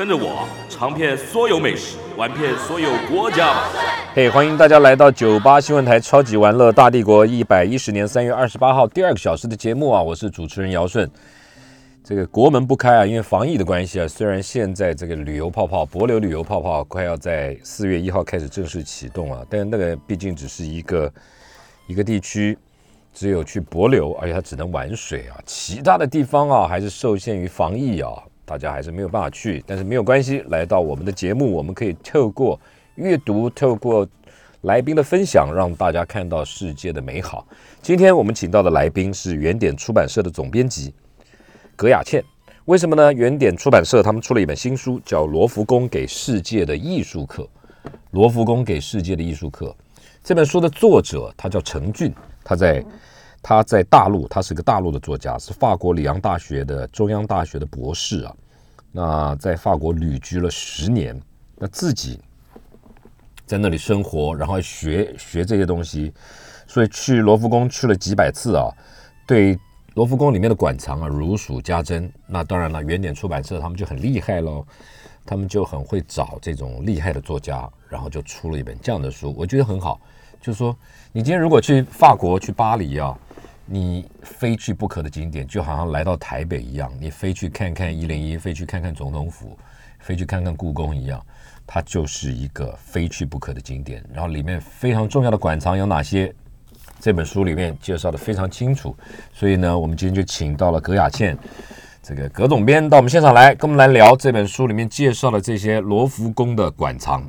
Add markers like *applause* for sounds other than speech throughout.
跟着我尝遍所有美食，玩遍所有国家！嘿，欢迎大家来到九八新闻台《超级玩乐大帝国》一百一十年三月二十八号第二个小时的节目啊，我是主持人姚顺。这个国门不开啊，因为防疫的关系啊，虽然现在这个旅游泡泡、博流旅游泡泡快要在四月一号开始正式启动啊，但那个毕竟只是一个一个地区，只有去博流，而且它只能玩水啊，其他的地方啊还是受限于防疫啊。大家还是没有办法去，但是没有关系。来到我们的节目，我们可以透过阅读，透过来宾的分享，让大家看到世界的美好。今天我们请到的来宾是原点出版社的总编辑葛雅倩。为什么呢？原点出版社他们出了一本新书，叫《罗浮宫给世界的艺术课》。罗浮宫给世界的艺术课这本书的作者他叫陈俊，他在。他在大陆，他是个大陆的作家，是法国里昂大学的中央大学的博士啊。那在法国旅居了十年，那自己在那里生活，然后学学这些东西，所以去罗浮宫去了几百次啊。对罗浮宫里面的馆藏啊如数家珍。那当然了，原点出版社他们就很厉害喽，他们就很会找这种厉害的作家，然后就出了一本这样的书，我觉得很好。就是说，你今天如果去法国去巴黎啊。你非去不可的景点，就好像来到台北一样，你非去看看一零一，非去看看总统府，非去看看故宫一样，它就是一个非去不可的景点。然后里面非常重要的馆藏有哪些？这本书里面介绍的非常清楚。所以呢，我们今天就请到了葛雅倩，这个葛总编到我们现场来，跟我们来聊这本书里面介绍的这些罗浮宫的馆藏。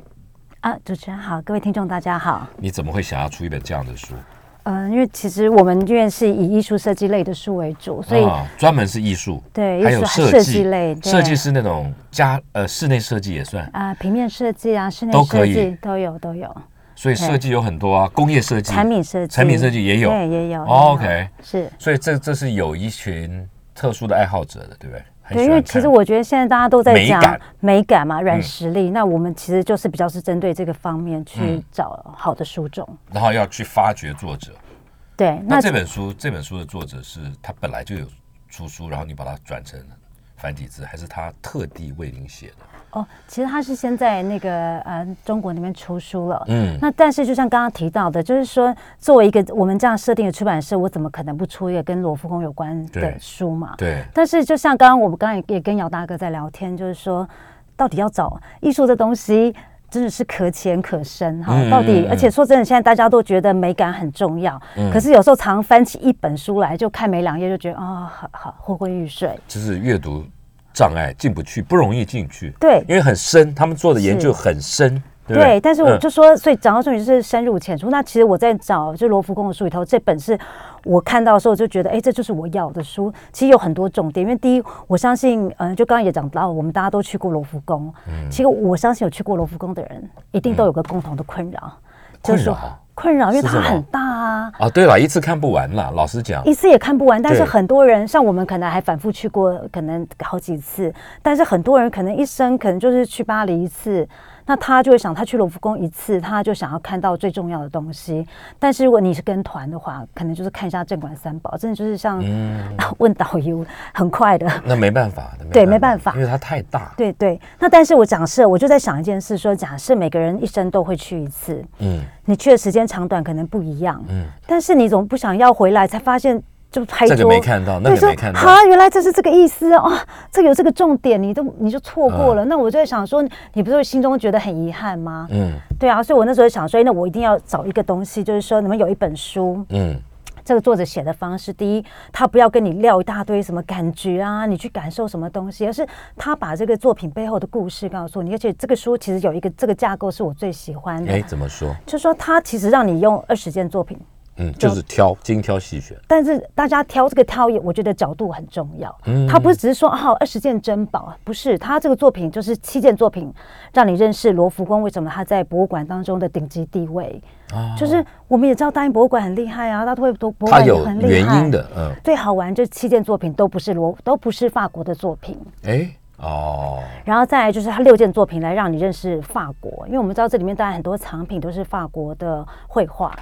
啊，主持人好，各位听众大家好。你怎么会想要出一本这样的书？嗯，因为其实我们院是以艺术设计类的书为主，所以专门是艺术，对，还有设计类，设计是那种家呃室内设计也算啊，平面设计啊，室内设计都有都有。所以设计有很多啊，工业设计、产品设计、产品设计也有，对，也有。OK，是。所以这这是有一群特殊的爱好者的，对不对？对，因为其实我觉得现在大家都在讲美感嘛，软实力。那我们其实就是比较是针对这个方面去找好的书种，然后要去发掘作者。对，那这本书这本书的作者是他本来就有出书，然后你把它转成繁体字，还是他特地为您写的？哦，其实他是先在那个呃中国那边出书了，嗯，那但是就像刚刚提到的，就是说作为一个我们这样设定的出版社，我怎么可能不出一个跟罗浮宫有关的书嘛？对。但是就像刚刚我们刚刚也跟姚大哥在聊天，就是说到底要找艺术的东西。真的是可浅可深哈，到底，而且说真的，现在大家都觉得美感很重要，可是有时候常翻起一本书来，就看没两页就觉得啊，好好昏昏欲睡，就是阅读障碍进不去，不容易进去，对，因为很深，他们做的研究很深。对，但是我就说，所以讲到重点就是深入浅出。那其实我在找就罗浮宫的书里头，这本是我看到的时候就觉得，哎，这就是我要的书。其实有很多重点，因为第一，我相信，嗯，就刚刚也讲到，我们大家都去过罗浮宫。嗯。其实我相信有去过罗浮宫的人，一定都有个共同的困扰，就是说困扰，因为它很大啊。啊，对了，一次看不完了，老实讲，一次也看不完。但是很多人，像我们可能还反复去过，可能好几次。但是很多人可能一生可能就是去巴黎一次。那他就会想，他去罗浮宫一次，他就想要看到最重要的东西。但是如果你是跟团的话，可能就是看一下镇馆三宝，真的就是像 *laughs* 问导游，很快的。那没办法，对，没办法，因为它太大。对对。那但是我假设，我就在想一件事，说假设每个人一生都会去一次，嗯，你去的时间长短可能不一样，嗯，但是你总不想要回来才发现。就拍这个没看到，那个没看到。啊，原来这是这个意思哦，这有这个重点，你都你就错过了。那我就在想说，你不是心中觉得很遗憾吗？嗯，对啊，所以我那时候想说，那我一定要找一个东西，就是说你们有一本书，嗯，这个作者写的方式，第一，他不要跟你撂一大堆什么感觉啊，你去感受什么东西，而是他把这个作品背后的故事告诉你。而且这个书其实有一个这个架构是我最喜欢的。哎，怎么说？就说他其实让你用二十件作品。嗯，就是挑精挑细选。但是大家挑这个挑，我觉得角度很重要。嗯，他不是只是说啊二十件珍宝，不是他这个作品就是七件作品，让你认识罗浮宫为什么他在博物馆当中的顶级地位。哦，就是我们也知道大英博物馆很厉害啊，大都会都博物馆很厉害。原因的，嗯，最好玩这七件作品都不是罗，都不是法国的作品。哎。哦，然后再来就是他六件作品来让你认识法国，因为我们知道这里面当然很多藏品都是法国的绘画。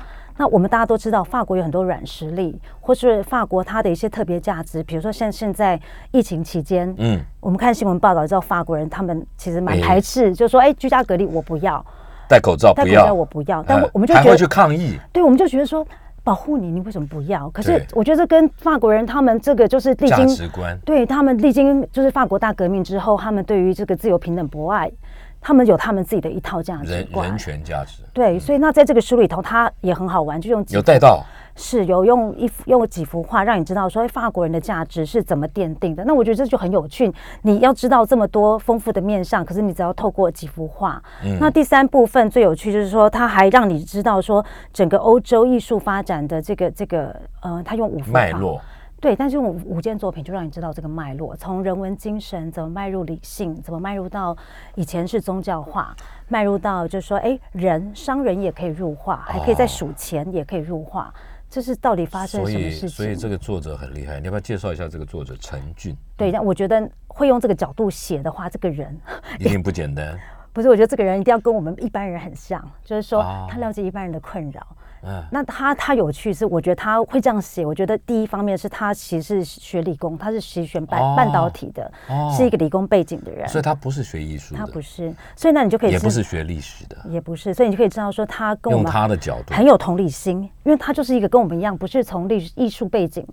那我们大家都知道，法国有很多软实力，或是法国它的一些特别价值，比如说像现在疫情期间，嗯，我们看新闻报道知道法国人他们其实蛮排斥，就说哎，居家隔离我不要，戴口罩戴口罩我不要，但我们就还会去抗议，对，我们就觉得说。保护你，你为什么不要？可是我觉得跟法国人他们这个就是历经，对他们历经就是法国大革命之后，他们对于这个自由平等博爱，他们有他们自己的一套价值观，人权价值。对，所以那在这个书里头，它也很好玩，就用有带到。是有用一用几幅画让你知道说法国人的价值是怎么奠定的。那我觉得这就很有趣。你要知道这么多丰富的面相，可是你只要透过几幅画。嗯那第三部分最有趣就是说，他还让你知道说整个欧洲艺术发展的这个这个呃，他用五幅脉络。对，但是用五件作品就让你知道这个脉络，从人文精神怎么迈入理性，怎么迈入到以前是宗教化，迈入到就是说，哎，人商人也可以入画，还可以在数钱也可以入画。这是到底发生什么事情？所以这个作者很厉害，你要不要介绍一下这个作者陈俊？对，我觉得会用这个角度写的话，这个人 *laughs* 一定不简单。不是，我觉得这个人一定要跟我们一般人很像，就是说他了解一般人的困扰。嗯，那他他有趣是，我觉得他会这样写。我觉得第一方面是他其实是学理工，他是学学半半导体的，是一个理工背景的人。所以他不是学艺术，他不是。所以那你就可以也不是学历史的，也不是。所以你就可以知道说他跟我们用他的角度很有同理心，因为他就是一个跟我们一样，不是从历艺术背景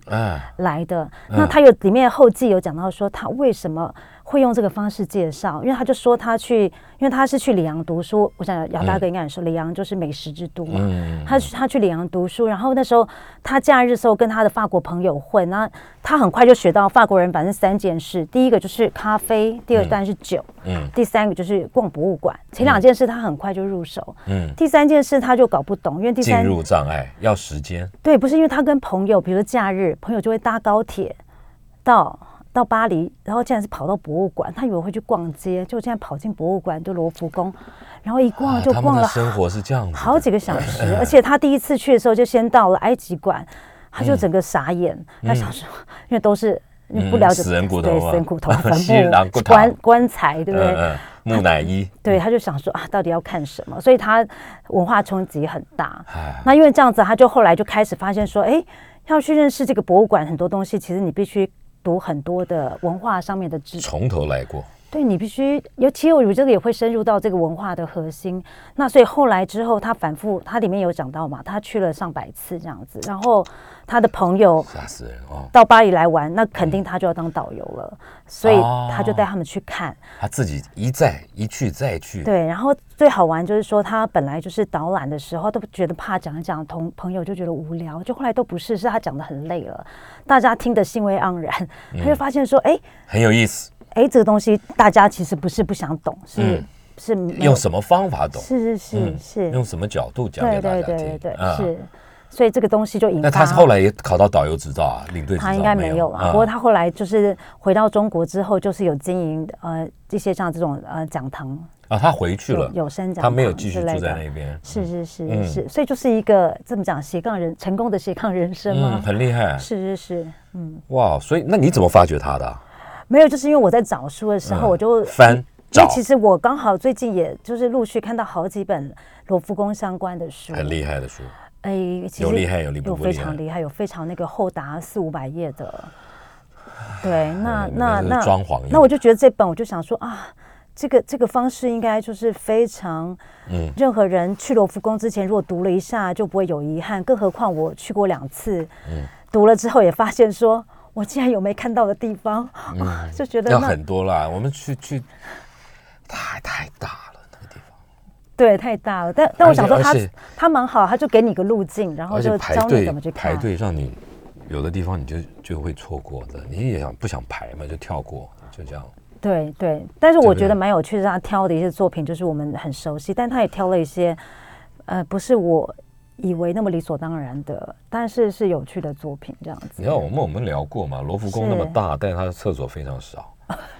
来的。那他有里面后记有讲到说他为什么。会用这个方式介绍，因为他就说他去，因为他是去里昂读书。我想姚大哥应该也说，里昂就是美食之都嘛。他去他去里昂读书，然后那时候他假日的时候跟他的法国朋友混，那他很快就学到法国人反正三件事：第一个就是咖啡，第二当然是酒，嗯，第三个就是逛博物馆。前两件事他很快就入手，嗯，第三件事他就搞不懂，因为第三进入障碍要时间。对，不是因为他跟朋友，比如说假日，朋友就会搭高铁到。到巴黎，然后竟然是跑到博物馆，他以为会去逛街，就现在跑进博物馆，就罗浮宫，然后一逛就逛了。生活是这样子，好几个小时。而且他第一次去的时候，就先到了埃及馆，他就整个傻眼。他想说，因为都是不了解死人骨头，对，死人骨头、*laughs* 坟墓、棺棺材，对不对？木乃伊。对，他就想说啊，到底要看什么？所以他文化冲击很大。那因为这样子，他就后来就开始发现说，哎，要去认识这个博物馆，很多东西其实你必须。读很多的文化上面的知识，从头来过。对你必须，尤其我这个也会深入到这个文化的核心。那所以后来之后，他反复，他里面有讲到嘛，他去了上百次这样子，然后他的朋友吓死人哦，到巴黎来玩，那肯定他就要当导游了，所以他就带他们去看。他自己一再一去。再去。对，然后最好玩就是说，他本来就是导览的时候都觉得怕讲一讲，同朋友就觉得无聊，就后来都不是，是他讲的很累了，大家听得兴味盎然，他就发现说，哎，很有意思。哎，这个东西大家其实不是不想懂，是是用什么方法懂？是是是是，用什么角度讲给大家听？对，是，所以这个东西就引发。那他是后来也考到导游执照啊，领队他应该没有啊。不过他后来就是回到中国之后，就是有经营呃一些像这种呃讲堂啊。他回去了，有生讲，他没有继续住在那边。是是是是，所以就是一个这么讲斜杠人成功的斜杠人生嗯？很厉害。*laughs* 是是是，嗯。哇，所以那你怎么发掘他的？没有，就是因为我在找书的时候，我就翻找。其实我刚好最近也就是陆续看到好几本罗浮宫相关的书，很厉害的书。哎，有厉害有厉有非常厉害，有非常那个厚达四五百页的。对，那 *laughs* 那那装潢，那我就觉得这本，我就想说啊，这个这个方式应该就是非常，嗯，任何人去罗浮宫之前，如果读了一下就不会有遗憾。更何况我去过两次，嗯，读了之后也发现说。我竟然有没看到的地方，*laughs* 就觉得要很多啦。我们去去，太太大对，太大了。但但我想说，他他蛮好，他就给你个路径，然后就教你怎么去排队，让你有的地方你就就会错过的。你也想不想排嘛，就跳过，就这样。对对，但是我觉得蛮有趣的，他挑的一些作品就是我们很熟悉，但他也挑了一些，呃，不是我。以为那么理所当然的，但是是有趣的作品这样子。你看，我们我们聊过嘛，罗浮宫那么大，但是它的厕所非常少，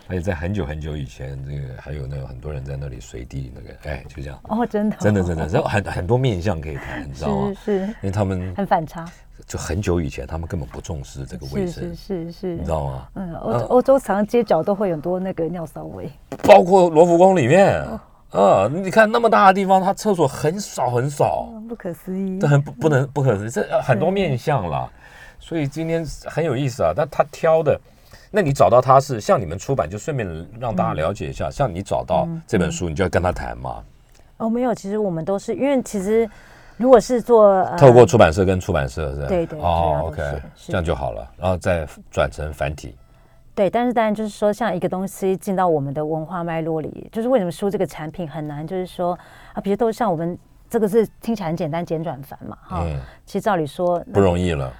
而且在很久很久以前，这个还有那个很多人在那里随地那个，哎，就这样。哦，真的，真的，真的，然后很很多面相可以谈，你知道吗？是是，因为他们很反差。就很久以前，他们根本不重视这个卫生，是是是，你知道吗？嗯，欧欧洲常街角都会很多那个尿骚味，包括罗浮宫里面，啊，你看那么大的地方，它厕所很少很少，不可思议，这很不不能不可思议，这很多面相了。所以今天很有意思啊，但他挑的，那你找到他是像你们出版，就顺便让大家了解一下，像你找到这本书，你就要跟他谈嘛。哦，没有，其实我们都是因为其实。如果是做透过出版社跟出版社是吧？对对哦，OK，这样就好了，然后再转成繁体。对，但是当然就是说，像一个东西进到我们的文化脉络里，就是为什么书这个产品很难？就是说啊，比如都像我们这个是听起来很简单，简转繁嘛，哈。其实照理说不容易了。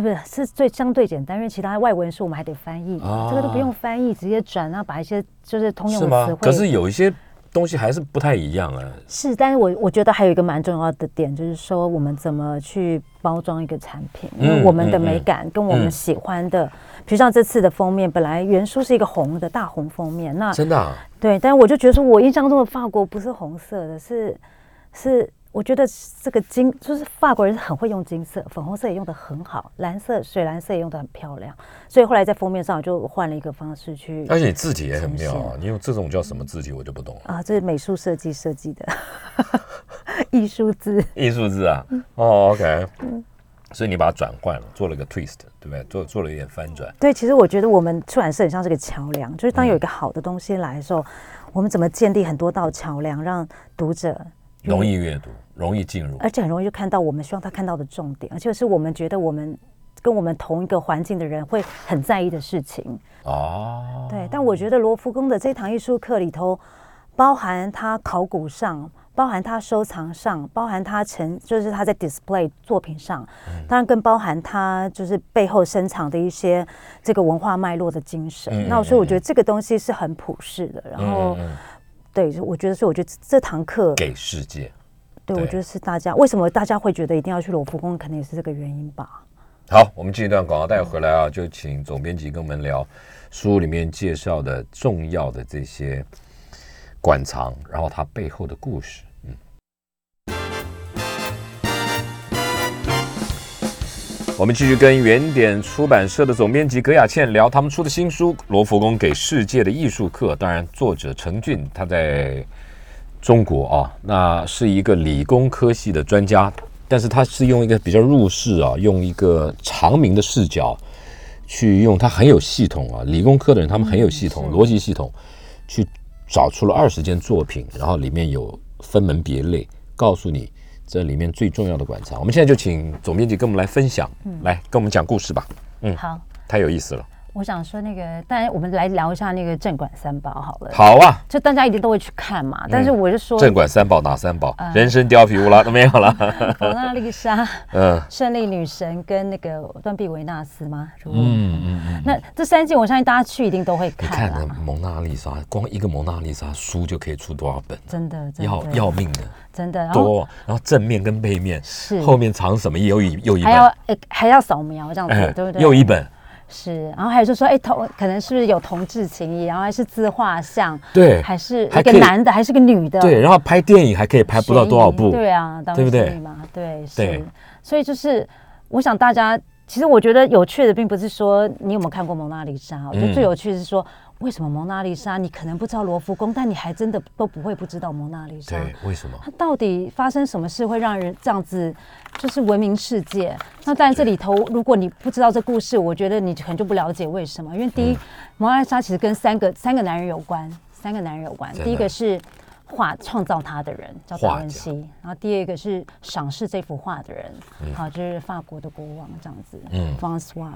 不不，是最相对简单，因为其他外文书我们还得翻译，这个都不用翻译，直接转，然后把一些就是通用的词汇。可是有一些。东西还是不太一样啊。是，但是我我觉得还有一个蛮重要的点，就是说我们怎么去包装一个产品，因为我们的美感跟我们喜欢的，比如像这次的封面，本来原书是一个红的大红封面，那真的对，但是我就觉得说，我印象中的法国不是红色的，是是。我觉得这个金就是法国人很会用金色，粉红色也用的很好，蓝色、水蓝色也用的很漂亮，所以后来在封面上就换了一个方式去。而且字体也很妙啊！你用这种叫什么字体，我就不懂了啊！这是美术设计设计的 *laughs* 艺术字，艺术字啊！哦，OK，嗯所以你把它转换了，做了个 twist，对不对？做做了一点翻转。对，其实我觉得我们出版社很像是个桥梁，就是当有一个好的东西来的时候，我们怎么建立很多道桥梁，让读者容易阅读。容易进入，而且很容易就看到我们希望他看到的重点，而且是我们觉得我们跟我们同一个环境的人会很在意的事情。哦，对。但我觉得罗浮宫的这堂艺术课里头，包含他考古上，包含他收藏上，包含他成就是他在 display 作品上，当然更包含他就是背后深藏的一些这个文化脉络的精神。那所以我觉得这个东西是很普世的。然后，对，我觉得是我觉得这堂课给世界。对，我觉得是大家为什么大家会觉得一定要去罗浮宫，可能也是这个原因吧。好，我们进一段广告，待会回来啊，就请总编辑跟我们聊书里面介绍的重要的这些馆藏，然后它背后的故事。我们继续跟原点出版社的总编辑葛雅倩聊他们出的新书《罗浮宫给世界的艺术课》，当然作者陈俊他在。中国啊，那是一个理工科系的专家，但是他是用一个比较入世啊，用一个长明的视角去用，他很有系统啊。理工科的人他们很有系统，逻辑系统，去找出了二十件作品，然后里面有分门别类，告诉你这里面最重要的馆藏。我们现在就请总编辑跟我们来分享，来跟我们讲故事吧。嗯，好，太有意思了。我想说那个，当然我们来聊一下那个镇馆三宝好了。好啊，就大家一定都会去看嘛。但是我就说，镇馆三宝哪三宝？人参、貂皮、乌拉都没有了。*laughs* 蒙娜丽莎、*laughs* 嗯，胜利女神跟那个断臂维纳斯吗？嗯嗯嗯。那这三件，我相信大家去一定都会看。你看，蒙娜丽莎，光一个蒙娜丽莎书就可以出多少本？真的，要要命的，真的多。然后正面跟背面是后面藏什么？又一又一本，还要还要扫描这样子，对不对？又一本。是，然后还有就说，哎，同可能是不是有同志情谊，然后还是自画像，对，还是一个男的，还是个女的，对，然后拍电影还可以拍不到多少部，对啊，对不对嘛？对，是，所以就是我想大家，其实我觉得有趣的并不是说你有没有看过蒙娜丽莎，我觉得最有趣的是说。为什么蒙娜丽莎？你可能不知道罗浮宫，但你还真的都不会不知道蒙娜丽莎。对，为什么？它到底发生什么事会让人这样子，就是闻名世界？那在这里头，如果你不知道这故事，我觉得你可能就不了解为什么。因为第一，蒙娜丽莎其实跟三个三个男人有关，三个男人有关。第一个是。画创造它的人叫达文西，然后第二个是赏识这幅画的人，好，就是法国的国王这样子，嗯，Francois，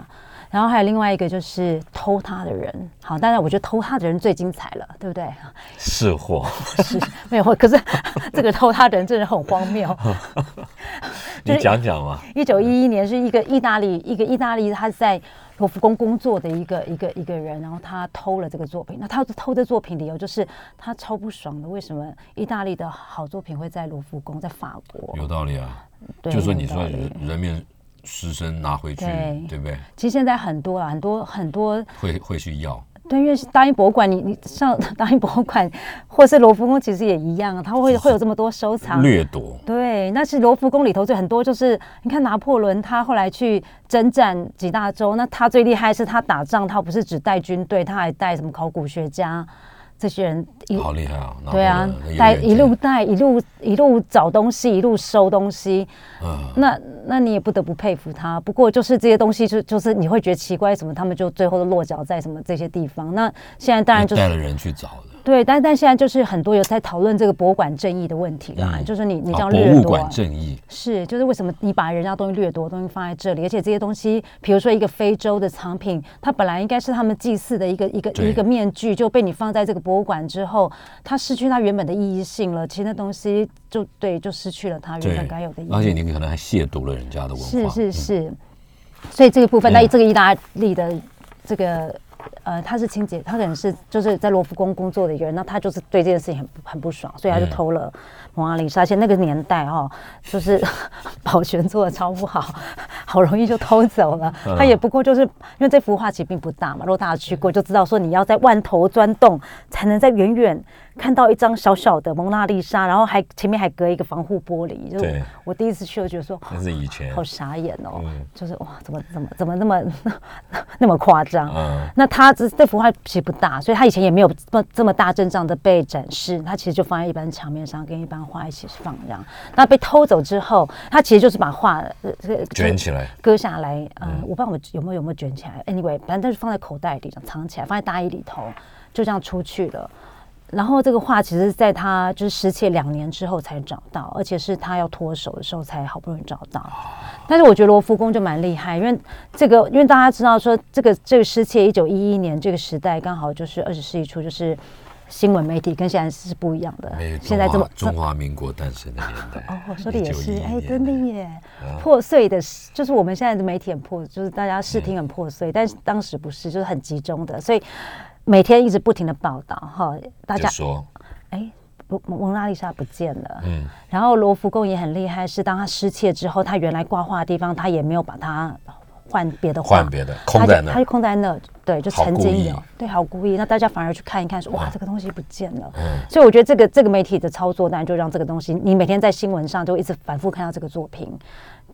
然后还有另外一个就是偷他的人，好，当然我觉得偷他的人最精彩了，对不对？是货，是没有货，可是 *laughs* 这个偷他的人真的很荒谬。*laughs* 你讲讲嘛。一九一一年是一个意大利，一个意大利他在。罗浮宫工作的一个一个一个人，然后他偷了这个作品。那他偷的作品理由就是他超不爽的，为什么意大利的好作品会在罗浮宫，在法国？有道理啊，对就说你说人人面狮身拿回去，对对不对？其实现在很多啊，很多很多，会会去要，对，因为大英博物馆，你你上 *laughs* 大英博物馆或是罗浮宫，其实也一样啊，它会会有这么多收藏。掠夺。对，那是罗浮宫里头最很多就是，你看拿破仑他后来去征战几大洲，那他最厉害是他打仗，他不是只带军队，他还带什么考古学家这些人一好厉害啊！对啊，带一路带一路一路找东西，一路收东西。嗯那那你也不得不佩服他。不过就是这些东西就就是你会觉得奇怪，什么他们就最后都落脚在什么这些地方。那现在当然就是带了人去找的。对，但但现在就是很多有在讨论这个博物馆正义的问题啦，嗯就是你你这啊样掠夺博物馆。正义，是，就是为什么你把人家东西掠夺，东西放在这里，而且这些东西，比如说一个非洲的藏品，它本来应该是他们祭祀的一个一个一个面具，就被你放在这个博物馆之后，它失去它原本的意义性了。其实那东西就对，就失去了它原本该有的意义。而且你可能还亵渎了人家的文化。是是嗯是，所以这个部分，嗯那这个意大利的这个呃，他是清洁，他可能是就是在罗浮宫工作的一个人，那他就是对这件事情很很不爽，所以他就嗯。偷了蒙娜丽莎。而且那个年代哈、哦，就是 *laughs* 保全做的超不好，好容易就偷走了。嗯他也不过就是因为这幅画其实并不大嘛，如果大家去过就知道说你要在万头钻洞才能在远远看到一张小小的蒙娜丽莎，然后还前面还隔一个防护玻璃。就对我第一次去，我觉得说。那是以前好。傻眼哦，嗯就是哇，怎么怎么怎么那么那么夸张？嗯那他这这幅画其实不大，所以他以前也没有这么这么大阵仗的被展示，他其实就放在一般墙面上，跟一般画一起放这样。那被偷走之后，他其实就是把画呃这个卷起来，割下来，呃，我不知道我有没有有没有卷起来，anyway，反正就是放在口袋里，藏起来，放在大衣里头，就这样出去了。然后这个画其实在他就是失窃两年之后才找到，而且是他要脱手的时候才好不容易找到。但是我觉得罗浮宫就蛮厉害，因为这个，因为大家知道说这个这个失窃一九一一年这个时代刚好就是二十世纪初，就是新闻媒体跟现在是不一样的。现在这么中华民国诞生的年代。哦，说的也是，1911哎，真的耶，嗯破碎的，就是我们现在的媒体很破，就是大家视听很破碎，但是当时不是，就是很集中的，所以每天一直不停的报道哈，大家就说，哎，蒙蒙娜丽莎不见了，嗯，然后罗浮宫也很厉害，是当他失窃之后，他原来挂画的地方，他也没有把它换别的画，换别的，空在那他就空在那，对，就曾经有，对，好故意。那大家反而去看一看，说哇，嗯这个东西不见了。嗯所以我觉得这个这个媒体的操作，当然就让这个东西，你每天在新闻上就一直反复看到这个作品，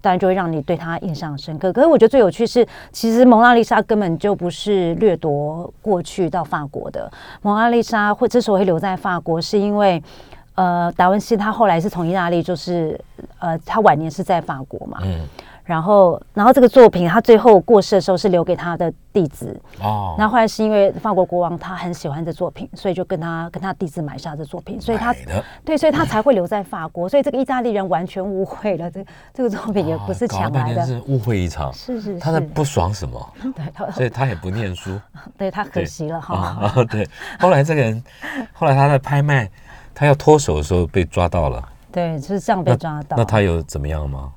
当然就会让你对他印象深刻。可是我觉得最有趣是，其实蒙娜丽莎根本就不是掠夺过去到法国的，蒙娜丽莎会之所以会留在法国，是因为。呃，达文西他后来是从意大利，就是呃，他晚年是在法国嘛，嗯，然后，然后这个作品他最后过世的时候是留给他的弟子，哦，那后来是因为法国国王他很喜欢这作品，所以就跟他跟他弟子买下这作品，所以他对，所以他才会留在法国。所以这个意大利人完全误会了，这这个作品也不是抢来的，是误会一场。是是是，他在不爽什么，对他所以他也不念书 *laughs* 对他可惜了哈。啊。对，后来这个人，*laughs* 后来他在拍卖，他要脱手的时候被抓到了，对，就是这样被抓到。那他有怎么样吗？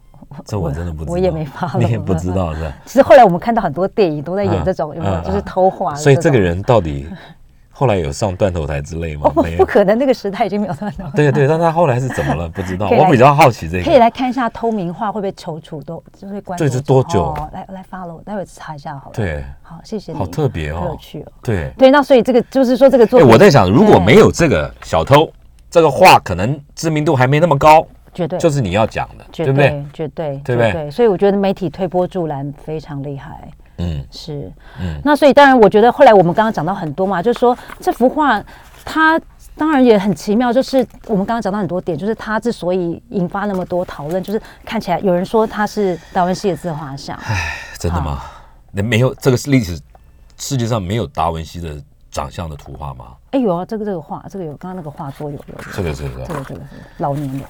这我真的不知道，我也没 follow 你也不知道是吧？其实后来我们看到很多电影都在演嗯这种，有没有？嗯就是偷画所以这个人到底后来有上断头台之类吗没有。不可能，那个时代已经没有断头台。对对，但他后来是怎么了？不知道。*laughs* 我比较好奇这个可以个。来看一下偷名画会不会踌躇多，就会关这是多久哦来来 follow，待会查一下好了。对，好，谢谢你，好特别哦好有趣哦。对。对，那所以这个就是说这个作哎，品，我在想，如果对没有这个小偷，这个画可能知名度还没那么高，绝对就是你要讲的，绝对不对？绝对对不对绝对，所以我觉得媒体推波助澜非常厉害。嗯是，嗯那所以当然，我觉得后来我们刚刚讲到很多嘛，就是说这幅画它当然也很奇妙，就是我们刚刚讲到很多点，就是它之所以引发那么多讨论，就是看起来有人说它是达文西的自画像，真的吗？那没有这个是历史世界上没有达文西的长相的图画吗？哎有啊，这个这个画，这个有，刚刚那个画作有有有，这个是不是这个这个是老年的。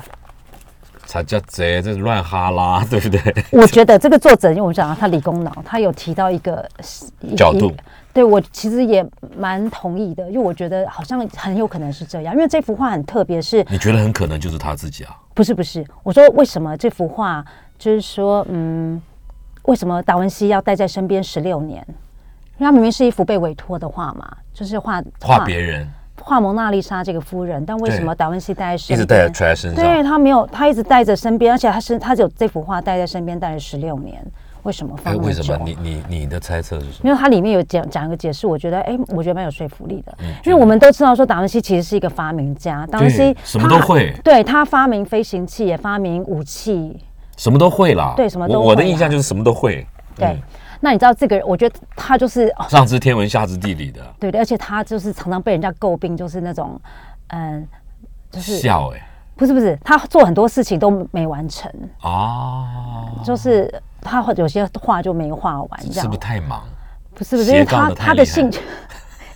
才叫贼，这是乱哈拉，对不对？我觉得这个作者，因为我们讲他理工脑，他有提到一个角度对我其实也蛮同意的，因为我觉得好像很有可能是这样，因为这幅画很特别，是你觉得很可能就是他自己啊？不是不是？我说为什么这幅画就是说，嗯，为什么达文西要带在身边十六年？因为他明明是一幅被委托的画嘛，就是画画别人，画蒙娜丽莎这个夫人，但为什么达文西带在身一直带在身上？对他没有，他一直带在身边，而且他是他只有这幅画带在身边带了十六年。为什么放为什么？你你你的猜测是什么？因为它里面有讲讲一个解释，我觉得哎，我觉得蛮有说服力的。因为我们都知道说达文西其实是一个发明家，达文西什么都会。对他发明飞行器，也发明武器，什么都会啦。对，什么都。我的印象就是什么都会。对，那你知道这个？我觉得他就是上知天文下知地理的。对对，而且他就是常常被人家诟病，就是那种嗯，就是笑哎，不是不是，他做很多事情都没完成哦，就是。他有些画就没画完，这样是不是太忙？不是不是，因为他他的兴趣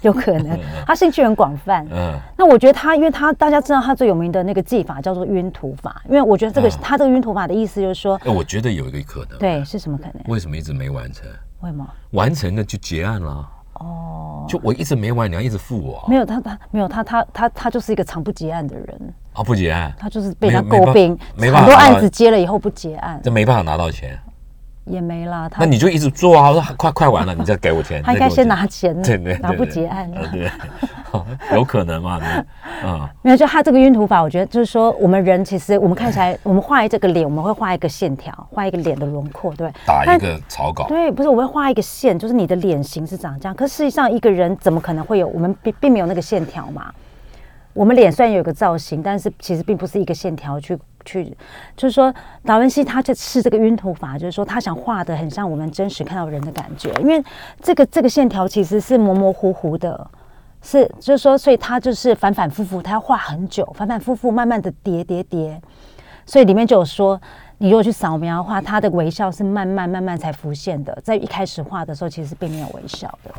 有可能，他兴趣很广泛。嗯，那我觉得他，因为他大家知道他最有名的那个技法叫做晕涂法，因为我觉得这个他这个晕涂法的意思就是说，哎，我觉得有一个可能，对，是什么可能？为什么一直没完成？为什么？完成了就结案了。哦，就我一直没完，你要一直付我？没有他他没有他他他他就是一个常不结案的人。啊，不结案，他就是被他诟病，很多案子接了以后不结案，这没办法拿到钱。也没啦，那你就一直做啊！我说快快完了，你再给我钱。他应该先拿钱，对对，拿不结案。对，*laughs* 有可能嘛？嗯，没有，就他这个晕涂法，我觉得就是说，我们人其实我们看起来，我们画这个脸，我们会画一个线条，画一个脸的轮廓，对。打一个草稿。对，不是，我会画一个线，就是你的脸型是长这样。可事实上，一个人怎么可能会有？我们并并没有那个线条嘛。我们脸虽然有个造型，但是其实并不是一个线条去。去，就是说，达文西他就是这个晕涂法，就是说他想画的很像我们真实看到人的感觉，因为这个这个线条其实是模模糊糊的，是就是说，所以他就是反反复复，他要画很久，反反复复，慢慢的叠叠叠，所以里面就有说，你如果去扫描的话，他的微笑是慢慢慢慢才浮现的，在一开始画的时候其实并没有微笑的。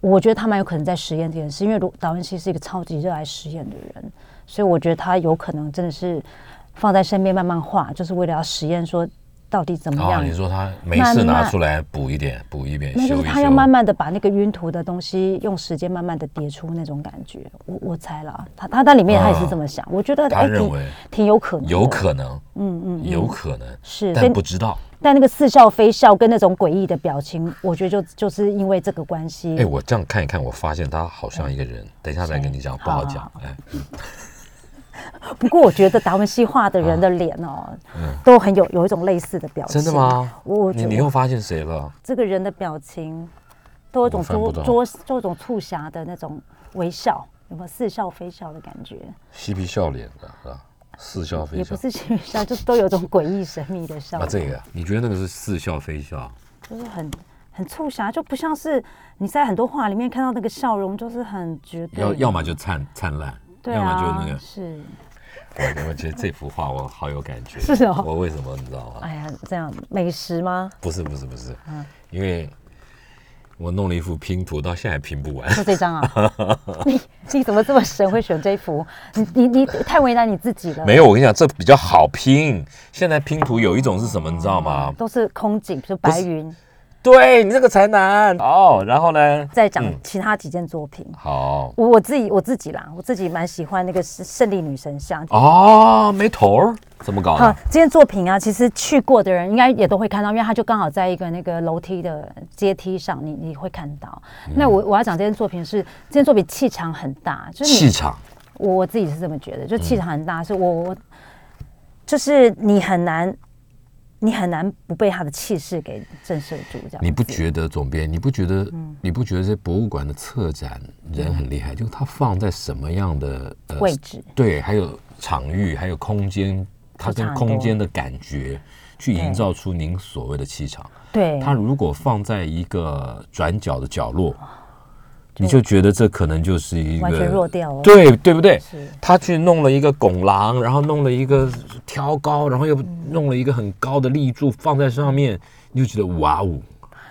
我觉得他蛮有可能在实验这件事，因为达文西是一个超级热爱实验的人，所以我觉得他有可能真的是。放在身边慢慢画，就是为了要实验，说到底怎么样？你说他没事拿出来补一点，补一遍，那就是他要慢慢的把那个晕涂的东西用时间慢慢的叠出那种感觉。我我猜了，他他在里面他也是这么想。我觉得他认为挺有可能，有可能，嗯嗯，有可能是，但不知道。但那个似笑非笑跟那种诡异的表情，我觉得就就是因为这个关系。哎，我这样看一看，我发现他好像一个人。等一下再跟你讲，不好讲。哎。*laughs* 不过我觉得达文西画的人的脸哦，都很有有一种类似的表情。真的吗？我你你又发现谁了？这个人的表情都有一种捉捉做一种促狭的那种微笑，有没有似笑非笑的感觉？嬉皮笑脸的是吧？似笑非笑也不是嬉皮笑，就是都有种诡异神秘的笑。啊这个你觉得那个是似笑非笑？就是很很促狭，就不像是你在很多画里面看到那个笑容，就是很绝对。要要么就灿灿烂。要么就那个是，我我觉得这幅画我好有感觉。*laughs* 是哦，我为什么你知道吗？哎呀，这样美食吗？不是不是不是，嗯，因为我弄了一幅拼图，到现在拼不完。就这张啊？*laughs* 你你怎么这么神，会选这幅？你你你太为难你自己了。没有，我跟你讲，这比较好拼。现在拼图有一种是什么，你知道吗？都是空景，就白云。对你这个才难哦，然后呢？再讲其他几件作品。好，我我自己我自己啦，我自己蛮喜欢那个是胜利女神像。哦，没头儿，怎么搞？好，这件作品啊，其实去过的人应该也都会看到，因为它就刚好在一个那个楼梯的阶梯上，你你会看到。那我我要讲这件作品是这件作品气场很大，就是气场。我我自己是这么觉得，就气场很大，是我我就是你很难。你很难不被他的气势给震慑住，这样。你不觉得总编？你不觉得？你不觉得这博物馆的策展人很厉害？就是他放在什么样的位置？对，还有场域，还有空间，他跟空间的感觉，去营造出您所谓的气场。对。他如果放在一个转角的角落。你就觉得这可能就是一个完全弱掉了，对对不对？他去弄了一个拱廊，然后弄了一个挑高，然后又弄了一个很高的立柱放在上面，你就觉得哇哦。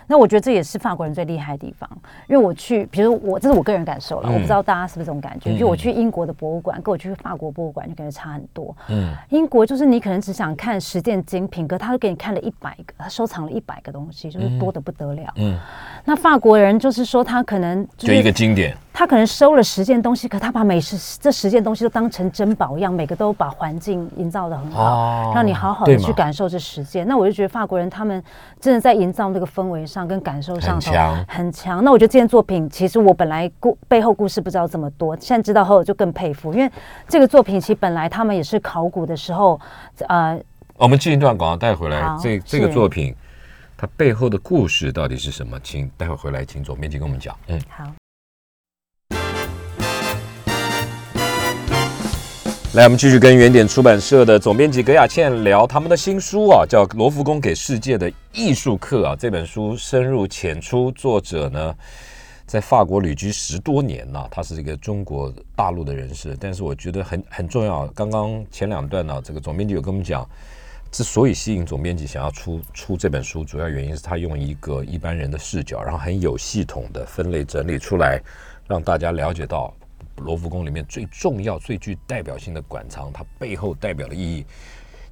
那我觉得这也是法国人最厉害的地方，因为我去，比如我这是我个人感受了，我不知道大家是不是这种感觉，就我去英国的博物馆，跟我去法国博物馆就感觉差很多。嗯，英国就是你可能只想看十件精品，可他都给你看了一百个，他收藏了一百个东西，就是多的不得了。嗯，那法国人就是说他可能就一个经典。他可能收了十件东西，可他把每十这十件东西都当成珍宝一样，每个都把环境营造的很好，让你好好的去感受这十件。那我就觉得法国人他们真的在营造那个氛围上跟感受上很强，很强。那我觉得这件作品其实我本来故背后故事不知道这么多，现在知道后就更佩服，因为这个作品其实本来他们也是考古的时候，呃，我们进一段广告带回来，这这个作品它背后的故事到底是什么？请待会回来，请左编辑跟我们讲。嗯，好。来，我们继续跟原点出版社的总编辑葛雅倩聊他们的新书啊，叫《罗浮宫给世界的艺术课》啊。这本书深入浅出，作者呢在法国旅居十多年了，他是一个中国大陆的人士。但是我觉得很很重要。刚刚前两段呢，这个总编辑有跟我们讲，之所以吸引总编辑想要出出这本书，主要原因是他用一个一般人的视角，然后很有系统的分类整理出来，让大家了解到。罗浮宫里面最重要、最具代表性的馆藏，它背后代表的意义，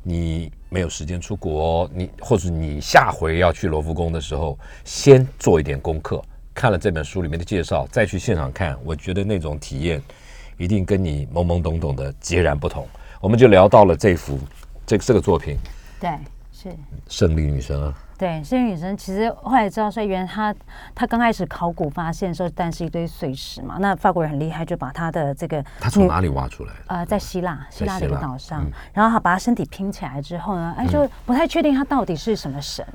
你没有时间出国，你或者你下回要去罗浮宫的时候，先做一点功课，看了这本书里面的介绍，再去现场看，我觉得那种体验一定跟你懵懵懂懂的截然不同。我们就聊到了这幅这这个作品，对，是胜利女神啊。对，这个女生其实后来知道，说原来她她刚开始考古发现的时候，但是一堆碎石嘛。那法国人很厉害，就把她的这个她从哪里挖出来？呃，在希腊，希腊的一个岛上，然后她把她身体拼起来之后呢，哎，就不太确定她到底是什么神，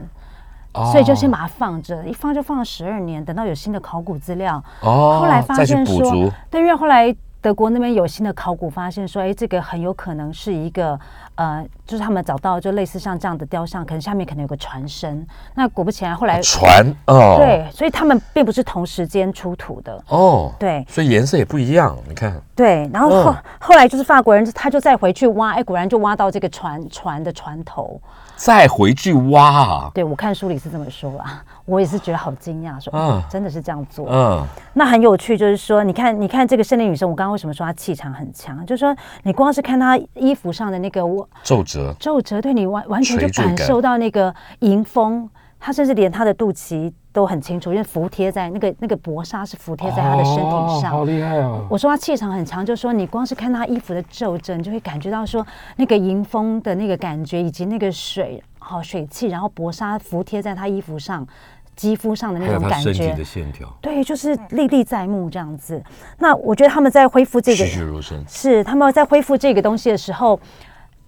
所以就先把它放着，一放就放了十二年，等到有新的考古资料，哦，后来发现说，对，因为后来德国那边有新的考古发现说，哎，这个很有可能是一个。呃，就是他们找到就类似像这样的雕像，可能下面可能有个船身。那果不其然，后来船哦，对，所以他们并不是同时间出土的哦，对，所以颜色也不一样。你看，对，然后后后来就是法国人，他就再回去挖，哎，果然就挖到这个船船的船头。再回去挖啊！对，我看书里是这么说啊，我也是觉得好惊讶，说嗯，真的是这样做。嗯，那很有趣，就是说，你看，你看这个胜利女生，我刚刚为什么说她气场很强？就是说，你光是看她衣服上的那个我皱褶，皱褶，对你完完全就感受到那个迎风。他甚至连他的肚脐都很清楚，因为服贴在那个那个薄纱是服贴在他的身体上，好厉害哦！我说他气场很强，就是说你光是看他衣服的皱褶，你就会感觉到说那个迎风的那个感觉，以及那个水好水汽，然后薄纱服贴在他衣服上、肌肤上的那种感觉，的线条，对，就是历历在目这样子。那我觉得他们在恢复这个，栩栩如生，是他们在恢复这个东西的时候。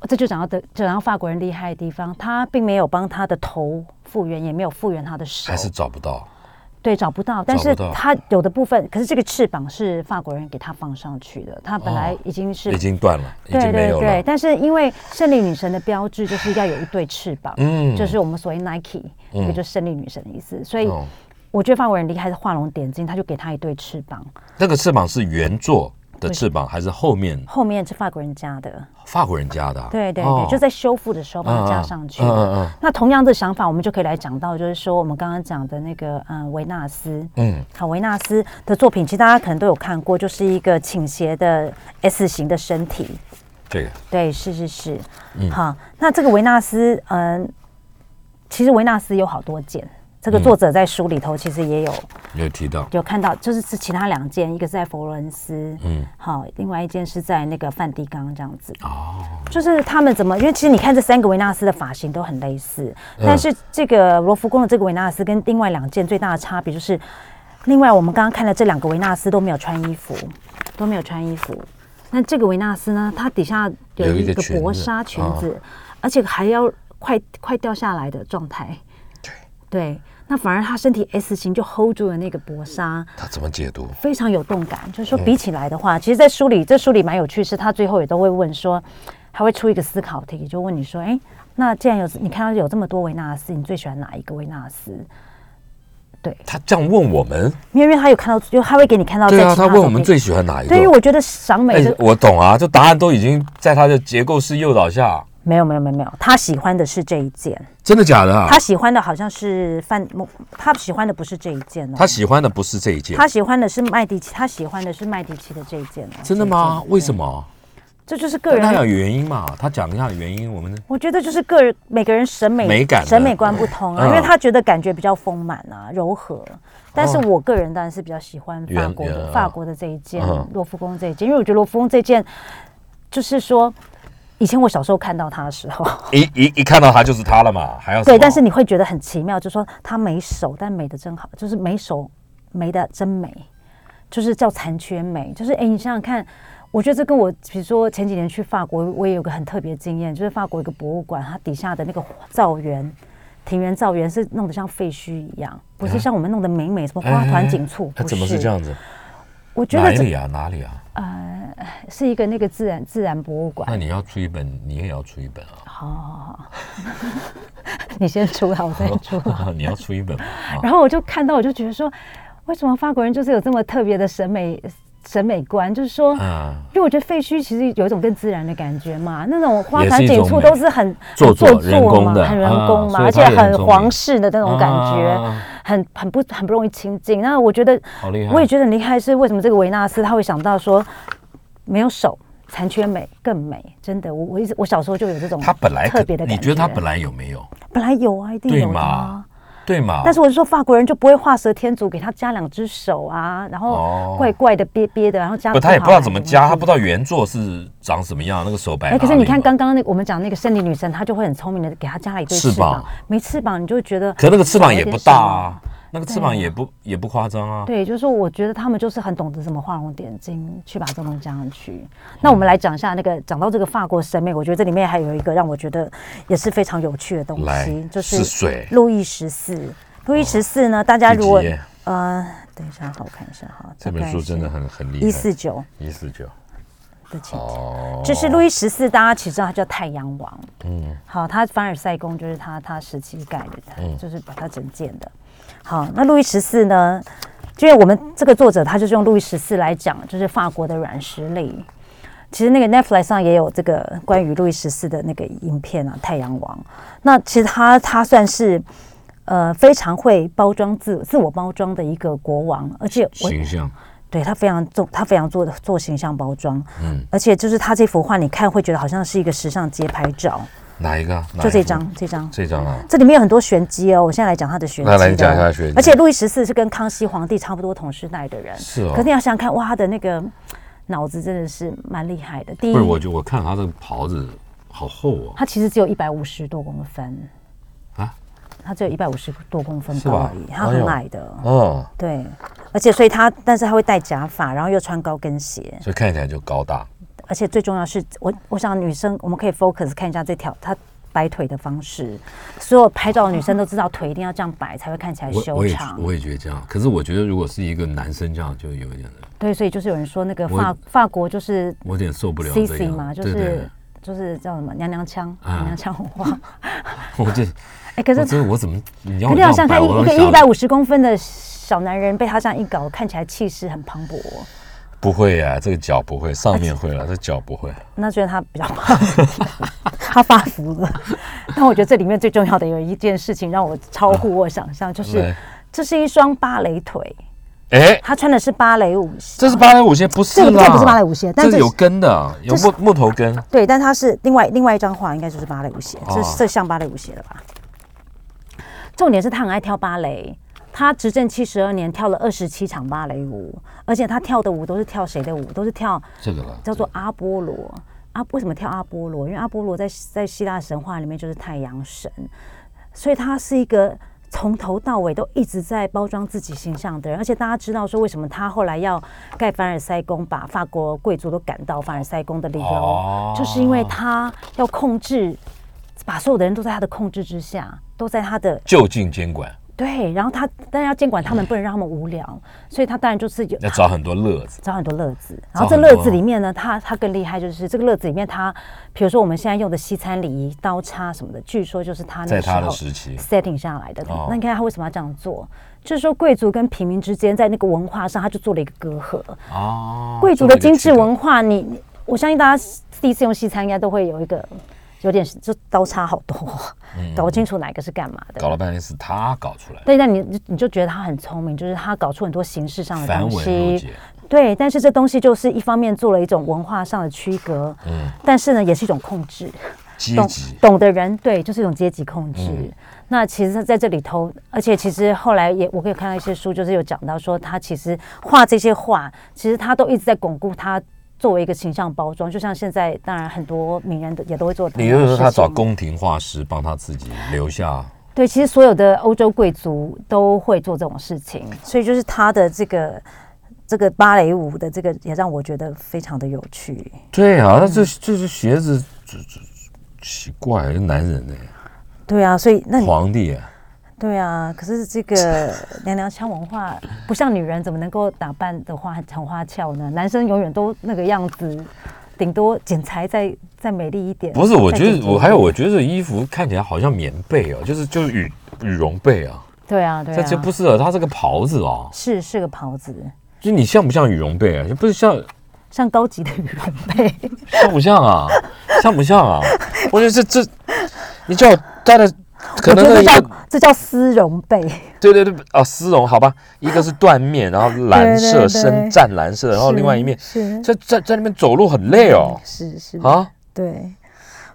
这就讲到的，讲到法国人厉害的地方，他并没有帮他的头复原，也没有复原他的手，还是找不到。对，找不到。但是他有的部分，可是这个翅膀是法国人给他放上去的，他本来已经是已经断了，对对对。但是因为胜利女神的标志就是要有一对翅膀，嗯，就是我们所谓 Nike，也就胜利女神的意思。所以我觉得法国人厉害是画龙点睛，他就给他一对翅膀。那个翅膀是原作。的翅膀还是后面？后面是法国人加的，法国人加的。对对对，就在修复的时候把它加上去。嗯嗯。那同样的想法，我们就可以来讲到，就是说我们刚刚讲的那个，嗯，维纳斯。嗯。好，维纳斯的作品，其实大家可能都有看过，就是一个倾斜的 S 型的身体。这个。对，是是是。嗯。好，那这个维纳斯，嗯，其实维纳斯有好多件。这个作者在书里头其实也有有提到，有看到，就是是其他两件，一个是在佛罗伦斯，嗯，好，另外一件是在那个梵蒂冈这样子。哦，就是他们怎么？因为其实你看这三个维纳斯的发型都很类似，但是这个罗浮宫的这个维纳斯跟另外两件最大的差别就是，另外我们刚刚看的这两个维纳斯都没有穿衣服，都没有穿衣服。那这个维纳斯呢，它底下有一个薄纱裙子，而且还要快快掉下来的状态。对对。那反而他身体 S 型就 hold 住了那个薄纱，他怎么解读？非常有动感，就是说比起来的话，其实，在书里这书里蛮有趣，是他最后也都会问说，还会出一个思考题，就问你说，哎，那既然有你看到有这么多维纳斯，你最喜欢哪一个维纳斯？对，他这样问我们，因为他有看到，就他会给你看到。对啊，他问我们最喜欢哪一个？对，于我觉得赏美，我懂啊，就答案都已经在他的结构式诱导下。没有没有没有没有，他喜欢的是这一件，真的假的啊？他喜欢的好像是范梦，他喜欢的不是这一件哦。他喜欢的不是这一件，他喜欢的是麦迪奇，他喜欢的是麦迪奇的这一件哦。真的吗？为什么？这就是个人。他有原因嘛？他讲一下原因，我们我觉得就是个人每个人审美美感审美观不同啊，因为他觉得感觉比较丰满啊，柔和。但是我个人当然是比较喜欢法国的法国的这一件罗浮宫这一件，因为我觉得罗浮宫这件就是说，以前我小时候看到他的时候，*laughs* 一一一看到他就是他了嘛，还要对，但是你会觉得很奇妙，就是说他没手，但美的真好，就是没手没的真美，就是叫残缺美，就是哎，你想想看。我觉得这跟我，比如说前几年去法国，我也有个很特别经验，就是法国一个博物馆，它底下的那个造园、庭园造园是弄得像废墟一样，不是像我们弄得美美，什么花团锦簇，它怎么是这样子？我觉得哪里啊？哪里啊？呃，是一个那个自然自然博物馆。那你要出一本，你也要出一本啊？好好好，*laughs* 你先出好，我再出。*laughs* 你要出一本然后我就看到，我就觉得说，为什么法国人就是有这么特别的审美？审美观就是说，因为我觉得废墟其实有一种更自然的感觉嘛，那种花团锦簇都是很做作嘛，很人工嘛，而且很皇室的那种感觉，很很不很不容易亲近。那我觉得，我也觉得很厉害，是为什么这个维纳斯他会想到说，没有手残缺美更美？真的，我我一直我小时候就有这种他本来特别的感觉，你觉得他本来有没有？本来有啊，一定有啊。对嘛？但是我是说，法国人就不会画蛇添足，给他加两只手啊，然后怪怪的、憋憋的，然后加。不，他也不知道怎么加，他不知道原作是长什么样，那个手摆。哎，可是你看刚刚那我们讲那个圣女女神，她就会很聪明的给他加了一对翅膀，没翅膀你就觉得。可那个翅膀也不大啊。那个翅膀也不也不夸张啊。对，就是说，我觉得他们就是很懂得怎么画龙点睛，去把这东西加上去。那我们来讲一下那个，讲到这个法国审美，我觉得这里面还有一个让我觉得也是非常有趣的东西，就是水。路易十四，路易十四呢，大家如果呃，等一下，好，我看一下哈。这本书真的很很厉害。一四九，一四九的情节，就是路易十四，大家其实知道他叫太阳王。嗯，好，他凡尔赛宫就是他他时期盖的，就是把它整建的。好，那路易十四呢？因为我们这个作者他就是用路易十四来讲，就是法国的软实力。其实那个 Netflix 上也有这个关于路易十四的那个影片啊，《太阳王》。那其实他他算是呃非常会包装自自我包装的一个国王，而且形象对他非常重，他非常做的做形象包装。嗯，而且就是他这幅画，你看会觉得好像是一个时尚街拍照。哪一个？就这张，这张，这张啊！这里面有很多玄机哦。我现在来讲他的玄机。那来讲一下玄机。而且路易十四是跟康熙皇帝差不多同时代的人。是哦。可是你要想想看，哇，他的那个脑子真的是蛮厉害的。第一，不是，我就我看他这个袍子好厚哦。他其实只有一百五十多公分啊。他只有一百五十多公分高而已，他很矮的。哦。对。而且，所以他，但是他会戴假发，然后又穿高跟鞋，所以看起来就高大。而且最重要是我，我想女生我们可以 focus 看一下这条她摆腿的方式。所有拍照的女生都知道腿一定要这样摆才会看起来修长。我也觉得这样，可是我觉得如果是一个男生这样就有一点的。对，所以就是有人说那个法法国就是我有点受不了 C C 嘛，就是就是叫什么娘娘腔娘娘腔文化。*laughs* 我这 *laughs* 哎，可是我怎么你要你要像他一个一百五十公分的小男人被他这样一搞，看起来气势很磅礴。不会呀，这个脚不会，上面会了，这脚不会。那觉得他比较胖，*laughs* 他发福了。但我觉得这里面最重要的有一件事情让我超乎我想象，就是这是一双芭蕾腿。哎，他穿的是芭蕾舞鞋。这是芭蕾舞鞋，不是这这不是芭蕾舞鞋，但是有跟的，有木木头跟。对，但它是另外另外一张画，应该就是芭蕾舞鞋，这这像芭蕾舞鞋了吧？重点是他很爱跳芭蕾。他执政七十二年，跳了二十七场芭蕾舞，而且他跳的舞都是跳谁的舞？都是跳这个叫做阿波罗。阿为什么跳阿波罗？因为阿波罗在在希腊神话里面就是太阳神，所以他是一个从头到尾都一直在包装自己形象的人。而且大家知道说，为什么他后来要盖凡尔赛宫，把法国贵族都赶到凡尔赛宫的理由，就是因为他要控制，把所有的人都在他的控制之下，都在他的就近监管。对，然后他但是要监管他们，不能让他们无聊，所以他当然就是有要找很多乐子，找很多乐子。然后这乐子里面呢，他他更厉害，就是这个乐子里面，他比如说我们现在用的西餐礼仪、刀叉什么的，据说就是他那时候 setting 下来的。那你看他为什么要这样做？就是说贵族跟平民之间在那个文化上，他就做了一个隔阂。哦，贵族的精致文化，你我相信大家第一次用西餐应该都会有一个。有点就刀叉好多，搞不清楚哪个是干嘛的。搞了半天是他搞出来。对，那你你就觉得他很聪明，就是他搞出很多形式上的东西。对，但是这东西就是一方面做了一种文化上的区隔，嗯，但是呢，也是一种控制。阶级懂的人，对，就是一种阶级控制。那其实他在这里头，而且其实后来也我可以看到一些书，就是有讲到说，他其实画这些画，其实他都一直在巩固他作为一个形象包装。就像现在，当然很多名人也都会做。也就是说，他找宫廷画师帮他自己留下。对，其实所有的欧洲贵族都会做这种事情，所以就是他的这个这个芭蕾舞的这个也让我觉得非常的有趣。对啊，那这这是鞋子，这这。奇怪，男人呢？对啊，所以那皇帝啊？对啊，可是这个 *laughs* 娘娘腔文化不像女人，怎么能够打扮的话很花俏呢？男生永远都那个样子，顶多剪裁再再美丽一点。不是，我觉得我还有，我觉得衣服看起来好像棉被哦，就是就是羽羽绒被啊。对啊，对啊，这就不适合，它是个袍子哦。是是个袍子，就你像不像羽绒被啊？就不是像。像高级的羽绒被，像不像啊？像不像啊？我觉得这这，你叫我戴的，可能这叫这叫丝绒被。*laughs* 对对对，哦，丝绒，好吧，一个是缎面，然后蓝色深湛蓝色，然后另外一面是在在在那边走路很累哦。是是啊，对。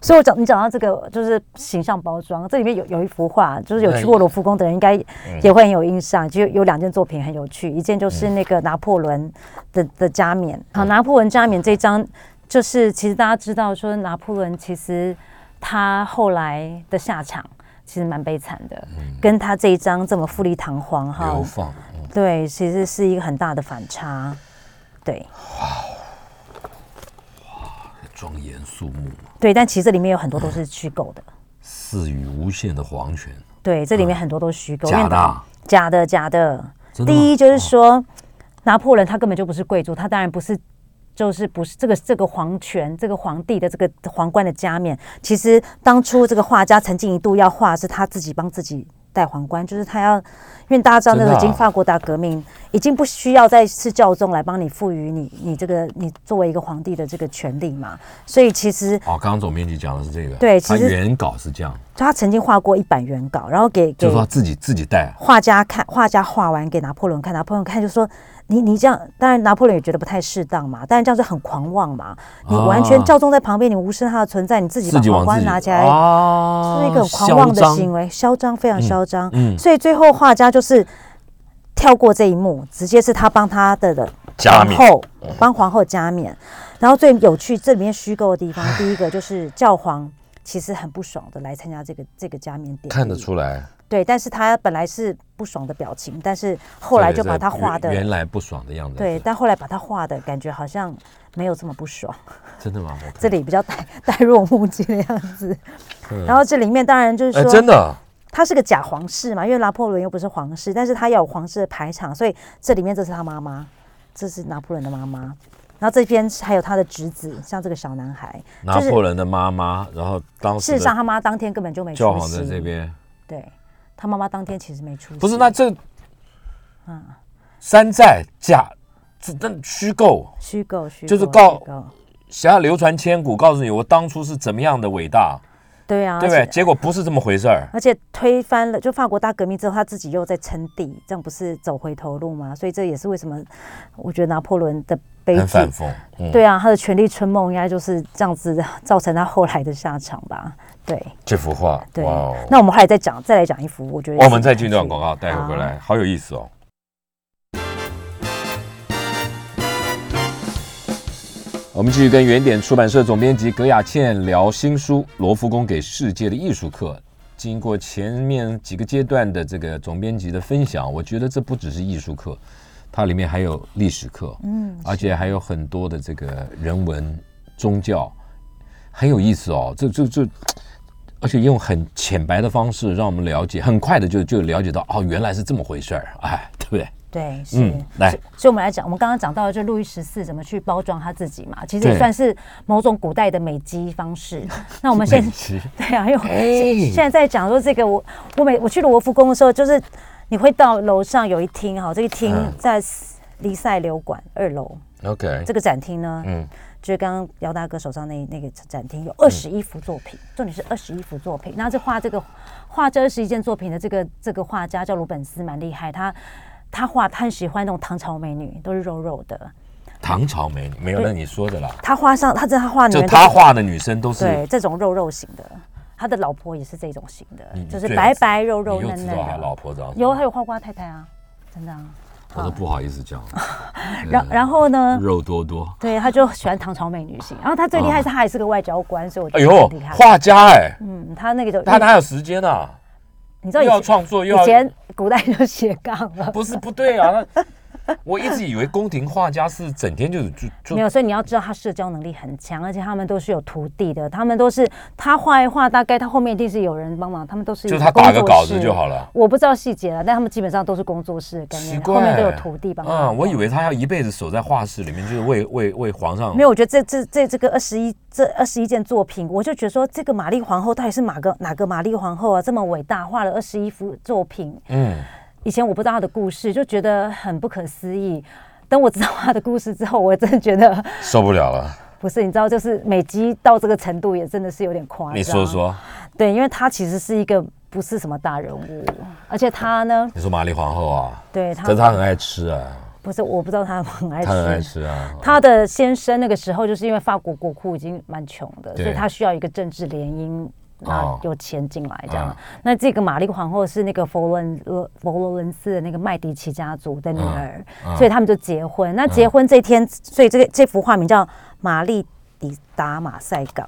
所以，我讲你讲到这个，就是形象包装。这里面有有一幅画，就是有去过罗浮宫的人应该也会很有印象。就有两件作品很有趣，一件就是那个拿破仑的的加冕。好，拿破仑加冕这张，就是其实大家知道说，拿破仑其实他后来的下场其实蛮悲惨的，跟他这一张这么富丽堂皇哈，流放，对，其实是一个很大的反差。对。庄严肃穆，对，但其实这里面有很多都是虚构的，赐予无限的皇权，对，这里面很多都是虚构，假的，假的，假的。第一就是说，拿破仑他根本就不是贵族，他当然不是，就是不是这个这个皇权，这个皇帝的这个皇冠的加冕。其实当初这个画家曾经一度要画，是他自己帮自己。戴皇冠就是他要，因为大家知道那个已经法国大革命，已经不需要再是教宗来帮你赋予你你这个你作为一个皇帝的这个权利嘛，所以其实哦，刚刚总编辑讲的是这个，对，其实原稿是这样，他曾经画过一版原稿，然后给就是他自己自己带画家看，画家画完给拿破仑看，拿破仑看就说。你你这样，当然拿破仑也觉得不太适当嘛，但是这样是很狂妄嘛。你完全教宗在旁边，你无视他的存在，你自己把皇冠拿起来，是一个很狂妄的行为，嚣张，非常嚣张。所以最后画家就是跳过这一幕，直接是他帮他的皇后帮皇后加冕。然后最有趣，这里面虚构的地方，*sighs* 第一个就是教皇其实很不爽的来参加这个这个加冕典礼，看得出来。对，但是他本来是不爽的表情，但是后来就把他画的原来不爽的样子。对，但后来把他画的感觉好像没有这么不爽。*laughs* 真的吗？*laughs* 这里比较呆呆若木鸡的样子。然后这里面当然就是说，真的，他是个假皇室嘛，因为拿破仑又不是皇室，但是他要有皇室的排场，所以这里面这是他妈妈，这是拿破仑的妈妈。然后这边还有他的侄子，像这个小男孩，拿破仑的妈妈。然后当事实上他妈当天根本就没教皇在这边，对。他妈妈当天其实没出席。不是，那这，嗯，山寨假，这这虚构，虚构，虚就是告，想要流传千古，告诉你我当初是怎么样的伟大。对啊，对不对？结果不是这么回事儿。而且推翻了，就法国大革命之后，他自己又在称帝，这样不是走回头路吗？所以这也是为什么我觉得拿破仑的悲剧。反讽。对啊，他的权力春梦应该就是这样子造成他后来的下场吧。对，这幅画，对。那我们后来再讲，再来讲一幅，我觉得我们再进段广告，待会回来，好有意思哦。我们继续跟原点出版社总编辑葛雅倩聊新书《罗浮宫给世界的艺术课》。经过前面几个阶段的这个总编辑的分享，我觉得这不只是艺术课，它里面还有历史课，嗯，而且还有很多的这个人文、宗教，很有意思哦。这、这、这。而且用很浅白的方式让我们了解，很快的就就了解到哦，原来是这么回事儿，哎，对不对？对，是。来，所以我们来讲，我们刚刚讲到的就路易十四怎么去包装他自己嘛，其实也算是某种古代的美肌方式。*laughs* 那我们现 *laughs* 对啊，因为现在在讲说这个，我我每我去罗浮宫的时候，就是你会到楼上有一厅哈，这一厅在黎塞留馆二楼，OK，这个展厅呢，嗯。就是刚刚姚大哥手上那那个展厅有二十一幅作品，重点是二十一幅作品。那这画这个画这二十一件作品的这个这个画家叫鲁本斯，蛮厉害。他他画他很喜欢那种唐朝美女，都是肉肉的。唐朝美女没有，那你说的啦。他画上，他这他画女就，他画的女生都是，对这种肉肉型的，他的老婆也是这种型的，就是白白肉肉嫩嫩知道他老。婆长有，他有画过他太太啊，真的啊。我都不好意思讲。*laughs* 然然后呢，肉多多，对，他就喜欢唐朝美女型。然后他最厉害是他还是个外交官，所以我觉哎呦得很厉，害。画家哎，嗯，他那个就他哪有时间啊？又要你知道以前创作又要以前古代就斜杠了。不是不对啊，那 *laughs* 我一直以为宫廷画家是整天就就就 *laughs* 没有，所以你要知道他社交能力很强，而且他们都是有徒弟的，他们都是他画一画，大概他后面一定是有人帮忙，他们都是就有他打个稿子就好了。我不知道细节了，但他们基本上都是工作室的概念，后面都有徒弟帮忙。嗯，我以为他要一辈子守在画室里面，就是为为为皇上。没有，我觉得这这这这个二十一这二十一件作品，我就觉得说这个玛丽皇后到底是哪个哪个玛丽皇后啊？这么伟大，画了二十一幅作品。嗯，以前我不知道他的故事，就觉得很不可思议。等我知道他的故事之后，我真的觉得受不了了。不是，你知道，就是美肌到这个程度，也真的是有点夸张。你说，说，对，因为他其实是一个不是什么大人物，而且他呢，你说玛丽皇后啊？对她可是她很爱吃啊，不是，我不知道他很爱她很爱吃。啊。他的先生那个时候就是因为法国国库已经蛮穷的，所以他需要一个政治联姻，那哦有钱进来这样。嗯那这个玛丽皇后是那个佛罗伦呃佛罗伦斯的那个麦迪奇家族的女儿，嗯所以他们就结婚。那结婚这天，所以这个这幅画名叫《玛丽抵达马赛港》，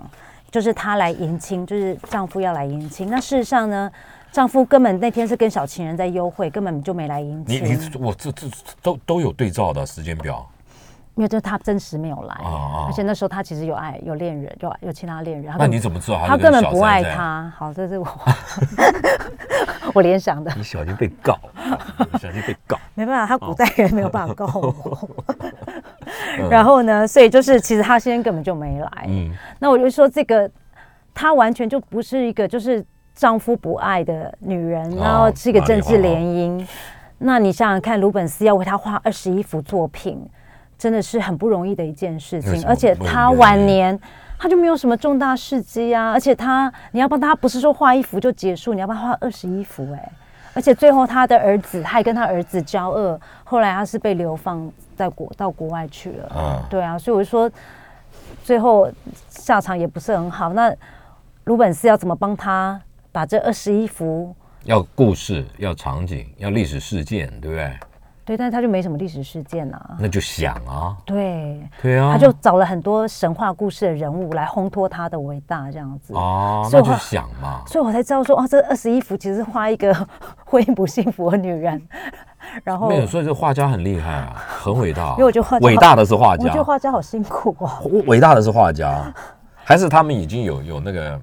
就是她来迎亲，就是丈夫要来迎亲。那事实上呢？丈夫根本那天是跟小情人在幽会，根本就没来迎亲你。你我这这都都有对照的时间表。因为就是他真实没有来，哦哦而且那时候他其实有爱有恋人，有有其他恋人。那你怎么知道他她根本不爱他？好，这是我 *laughs* 我联想的，你小心被告，小心被告。没办法，他古代人没有办法告我。嗯 *laughs* 然后呢，所以就是其实他先生根本就没来。嗯，那我就说这个，她完全就不是一个就是丈夫不爱的女人，哦然后是一个政治联姻。那你想想看，鲁本斯要为他画二十一幅作品，真的是很不容易的一件事情。而且为什么她晚年。他就没有什么重大事迹啊，而且他你要帮他不是说画一幅就结束，你要帮他画二十一幅哎、而且最后他的儿子还跟他儿子交恶，后来他是被流放在国到国外去了。啊对啊，所以我就说，最后下场也不是很好。那鲁本斯要怎么帮他把这二十一幅？要故事，要场景，要历史事件，对不对？对，但是他就没什么历史事件啊。那就想啊，对，对啊，他就找了很多神话故事的人物来烘托他的伟大，这样子。哦，所以我那就想嘛。所以我才知道说，哦，这二十一幅其实是画一个 *laughs* 婚姻不幸福的女人，然后没有，所以这画家很厉害啊，很伟大。因为我觉得伟大的是画家我觉得，画家好辛苦啊。伟大的是画家，还是他们已经有有那个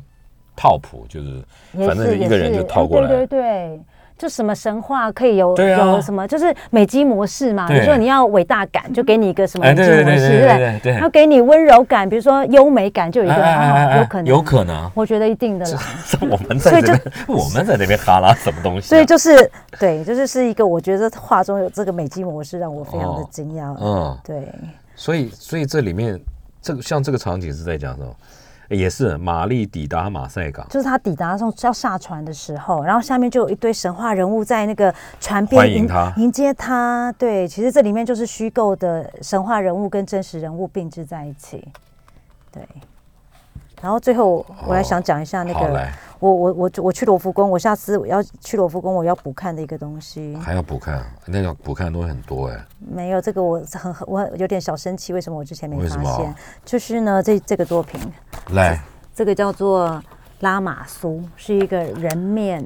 套谱，就是反正一个人就套过来。对对对，就什么神话可以有、啊有什么，就是美肌模式嘛。比如说你要伟大感，就给你一个什么哎美肌模式，对对对对对不对对对要给你温柔感，比如说优美感，就有一个、哎哎哎哎啊有可能，有可能。我觉得一定的啦。我们在这边，我们在那边哈拉什么东西啊？所以就是对，就是是一个我觉得画中有这个美肌模式，让我非常的哦惊讶。嗯，对，所以所以这里面这个像这个场景是在讲什么？也是玛丽抵达马赛港，就是他抵达上要下船的时候，然后下面就有一堆神话人物在那个船边欢迎他迎接他。对，其实这里面就是虚构的神话人物跟真实人物并置在一起。对，然后最后我来想讲一下那个，我我我我去罗浮宫，我下次我要去罗浮宫，我要补看的一个东西。还要补看，那个补看的东西很多哎。没有这个我很很我有点小生气，为什么我之前没发现？就是呢，这这个作品，来，这个叫做拉玛苏，是一个人面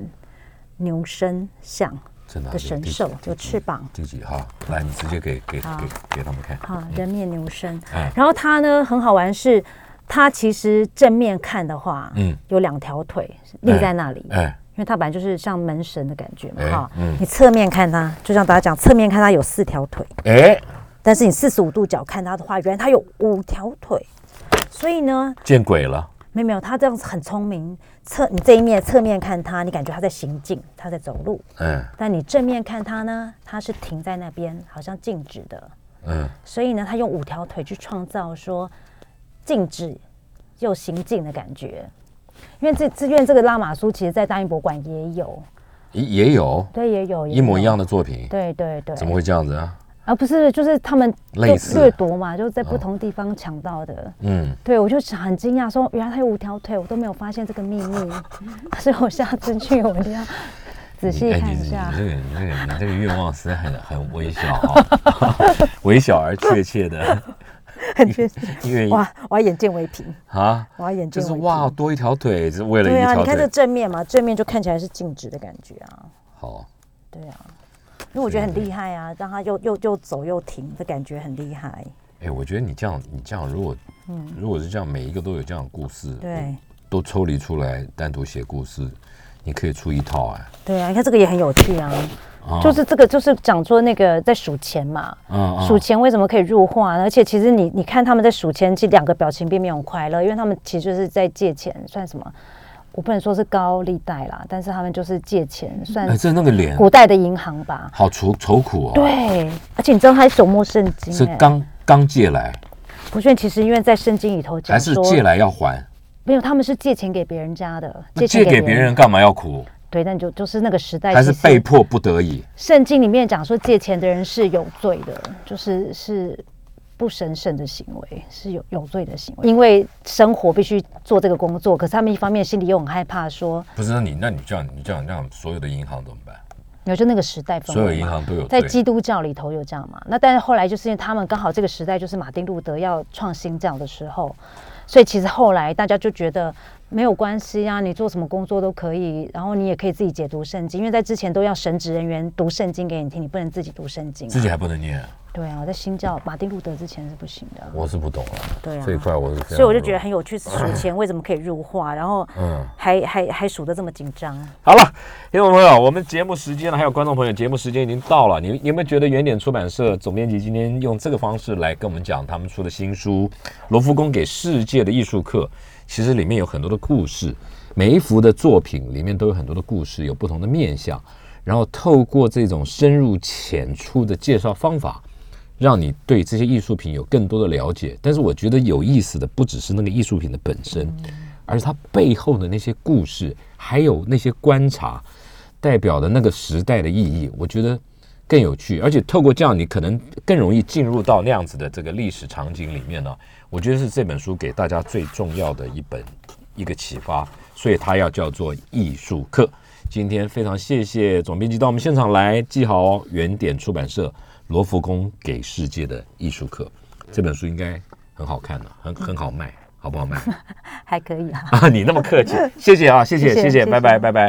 牛身像真的的神兽，有翅膀。第几号？来，你直接给给好给给他们看。好，人面牛身。哎然后它呢很好玩是，它其实正面看的话，嗯有两条腿立在那里，哎，因为它本来就是像门神的感觉嘛，哎哈。嗯你侧面看它，就像大家讲，侧面看它有四条腿，哎，但是你四十五度角看它的话，原来它有五条腿。所以呢，见鬼了！没有没有，他这样子很聪明。侧你这一面侧面看他，你感觉他在行进，他在走路；嗯但你正面看他呢，他是停在那边，好像静止的。嗯，所以呢，他用五条腿去创造说静止又行进的感觉。因为这这因为这个拉玛苏，其实在大英博物馆也有，也也有对，也有一模一样的，作品，对对对。怎么会这样子啊？啊，不是，就是他们类似掠夺嘛，就是在不同地方抢到的。嗯，对，我就很惊讶，说原来他有五条腿，我都没有发现这个秘密，*laughs* 所以我下次去我一定要仔细看一下。你这个，你这个，你这个愿望实在很很微小哈，微小而确切的。*laughs* 很确实，因为哇，我要眼见为凭啊！我要眼见就是哇，多一条腿是为了对啊，你看这正面嘛，正面就看起来是静止的感觉啊。好，对啊，因为我觉得很厉害啊，让他又又又走又停的感觉很厉害。哎，我觉得你这样，你这样，如果嗯，如果是这样，每一个都有这样的故事，对，都抽离出来单独写故事，你可以出一套啊。对啊，你看这个也很有趣啊。就是这个，就是讲说那个在数钱嘛，数钱为什么可以入画？而且其实你你看他们在数钱，这两个表情并没有快乐，因为他们其实就是在借钱，算什么？我不能说是高利贷啦，但是他们就是借钱，算这那个脸，古代的银行吧，好愁愁苦哦。对，而且你知道他手摸圣经，是刚刚借来，不是？其实因为在圣经里头讲，还是借来要还？没有，他们是借钱给别人家的，借给别人干嘛要苦？对，但就就是那个时代，还是被迫不得已。圣经里面讲说，借钱的人是有罪的，就是是不神圣的行为，是有有罪的行为。因为生活必须做这个工作，可是他们一方面心里又很害怕，说不是那你那你这样你这样这样，所有的银行怎么办？有就那个时代，所有银行都有在基督教里头有这样嘛？那但是后来就是因为他们刚好这个时代就是马丁路德要创新教的时候，所以其实后来大家就觉得。没有关系啊，你做什么工作都可以，然后你也可以自己解读圣经，因为在之前都要神职人员读圣经给你听，你不能自己读圣经，自己还不能念。对啊，我在新教马丁路德之前是不行的。我是不懂啊，对啊，这一块我是。所以我就觉得很有趣，数钱为什么可以入画，然后嗯，还还还数的这么紧张。好了，听众朋友，我们节目时间呢，还有观众朋友，节目时间已经到了。你有没有觉得原点出版社总编辑今天用这个方式来跟我们讲他们出的新书《罗浮宫给世界的艺术课》？其实里面有很多的故事，每一幅的作品里面都有很多的故事，有不同的面相。然后透过这种深入浅出的介绍方法，让你对这些艺术品有更多的了解。但是我觉得有意思的不只是那个艺术品的本身，而是它背后的那些故事，还有那些观察代表的那个时代的意义，我觉得更有趣。而且透过这样，你可能更容易进入到那样子的这个历史场景里面呢。我觉得是这本书给大家最重要的一本一个启发，所以它要叫做艺术课。今天非常谢谢总编辑到我们现场来，记好哦。原点出版社罗浮宫给世界的艺术课这本书应该很好看的，很很好卖，好不好卖？*laughs* 还可以啊。啊，你那么客气，谢谢啊，谢谢谢谢，拜拜拜拜。